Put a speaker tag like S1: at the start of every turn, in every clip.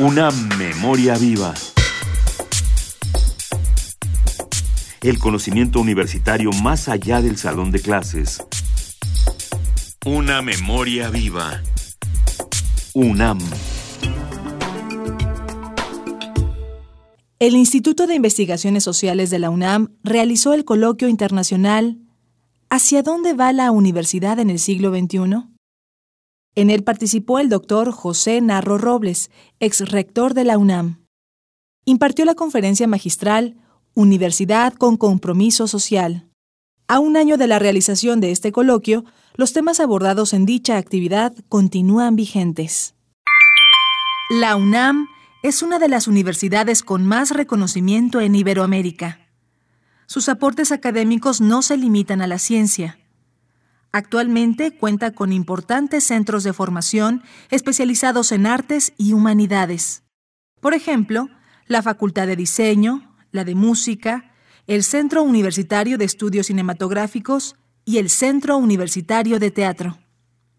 S1: Una memoria viva. El conocimiento universitario más allá del salón de clases. Una memoria viva. UNAM.
S2: El Instituto de Investigaciones Sociales de la UNAM realizó el coloquio internacional ¿Hacia dónde va la universidad en el siglo XXI? En él participó el doctor José Narro Robles, ex rector de la UNAM. Impartió la conferencia magistral Universidad con Compromiso Social. A un año de la realización de este coloquio, los temas abordados en dicha actividad continúan vigentes. La UNAM es una de las universidades con más reconocimiento en Iberoamérica. Sus aportes académicos no se limitan a la ciencia. Actualmente cuenta con importantes centros de formación especializados en artes y humanidades. Por ejemplo, la Facultad de Diseño, la de Música, el Centro Universitario de Estudios Cinematográficos y el Centro Universitario de Teatro.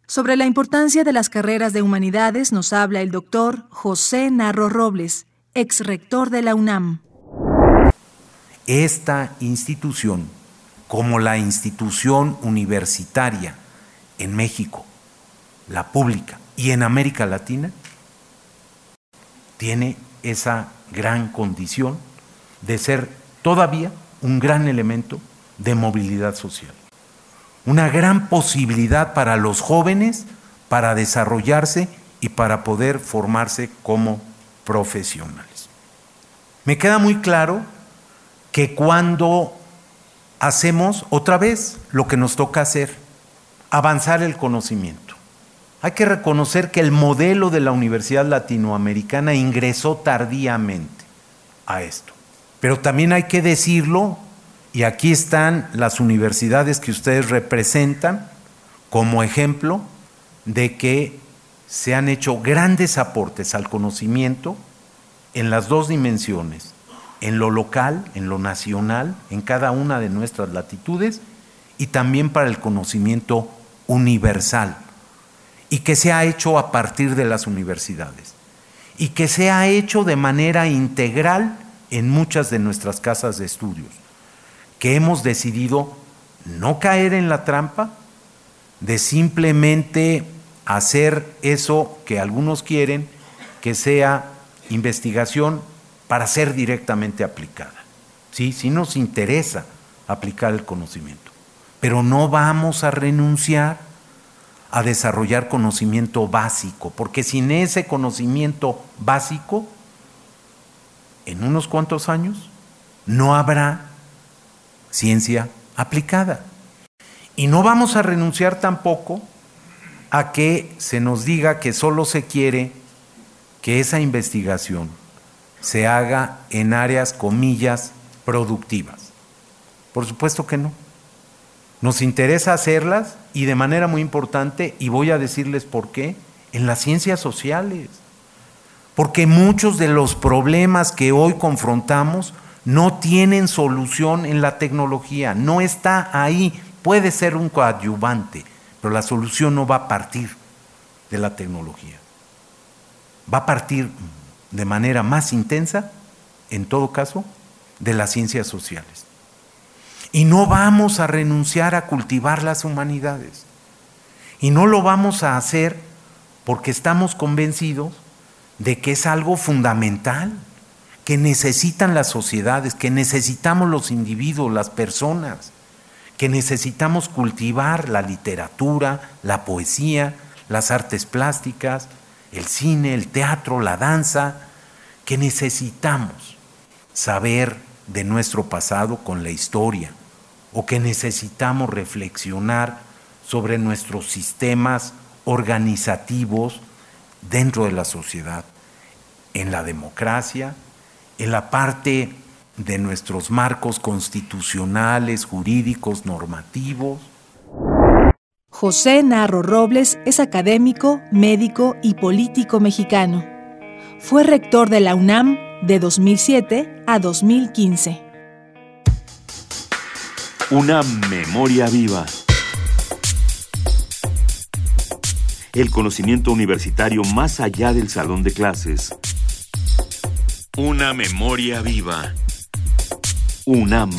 S2: Sobre la importancia de las carreras de humanidades nos habla el doctor José Narro Robles, ex rector de la UNAM.
S3: Esta institución como la institución universitaria en México, la pública y en América Latina, tiene esa gran condición de ser todavía un gran elemento de movilidad social. Una gran posibilidad para los jóvenes para desarrollarse y para poder formarse como profesionales. Me queda muy claro que cuando hacemos otra vez lo que nos toca hacer, avanzar el conocimiento. Hay que reconocer que el modelo de la Universidad Latinoamericana ingresó tardíamente a esto. Pero también hay que decirlo, y aquí están las universidades que ustedes representan como ejemplo de que se han hecho grandes aportes al conocimiento en las dos dimensiones, en lo local, en lo nacional, en cada una de nuestras latitudes y también para el conocimiento universal. Y que se ha hecho a partir de las universidades. Y que se ha hecho de manera integral en muchas de nuestras casas de estudios, que hemos decidido no caer en la trampa de simplemente hacer eso que algunos quieren, que sea investigación para ser directamente aplicada. ¿Sí? sí nos interesa aplicar el conocimiento, pero no vamos a renunciar a desarrollar conocimiento básico, porque sin ese conocimiento básico, en unos cuantos años, no habrá ciencia aplicada. Y no vamos a renunciar tampoco a que se nos diga que solo se quiere que esa investigación se haga en áreas, comillas, productivas. Por supuesto que no. Nos interesa hacerlas y de manera muy importante, y voy a decirles por qué, en las ciencias sociales. Porque muchos de los problemas que hoy confrontamos no tienen solución en la tecnología, no está ahí, puede ser un coadyuvante, pero la solución no va a partir de la tecnología. Va a partir de manera más intensa, en todo caso, de las ciencias sociales. Y no vamos a renunciar a cultivar las humanidades. Y no lo vamos a hacer porque estamos convencidos de que es algo fundamental, que necesitan las sociedades, que necesitamos los individuos, las personas, que necesitamos cultivar la literatura, la poesía, las artes plásticas, el cine, el teatro, la danza, que necesitamos saber de nuestro pasado con la historia o que necesitamos reflexionar sobre nuestros sistemas organizativos dentro de la sociedad, en la democracia, en la parte de nuestros marcos constitucionales, jurídicos, normativos,
S2: José Narro Robles es académico, médico y político mexicano. Fue rector de la UNAM de 2007 a 2015.
S1: Una memoria viva. El conocimiento universitario más allá del salón de clases. Una memoria viva. UNAM.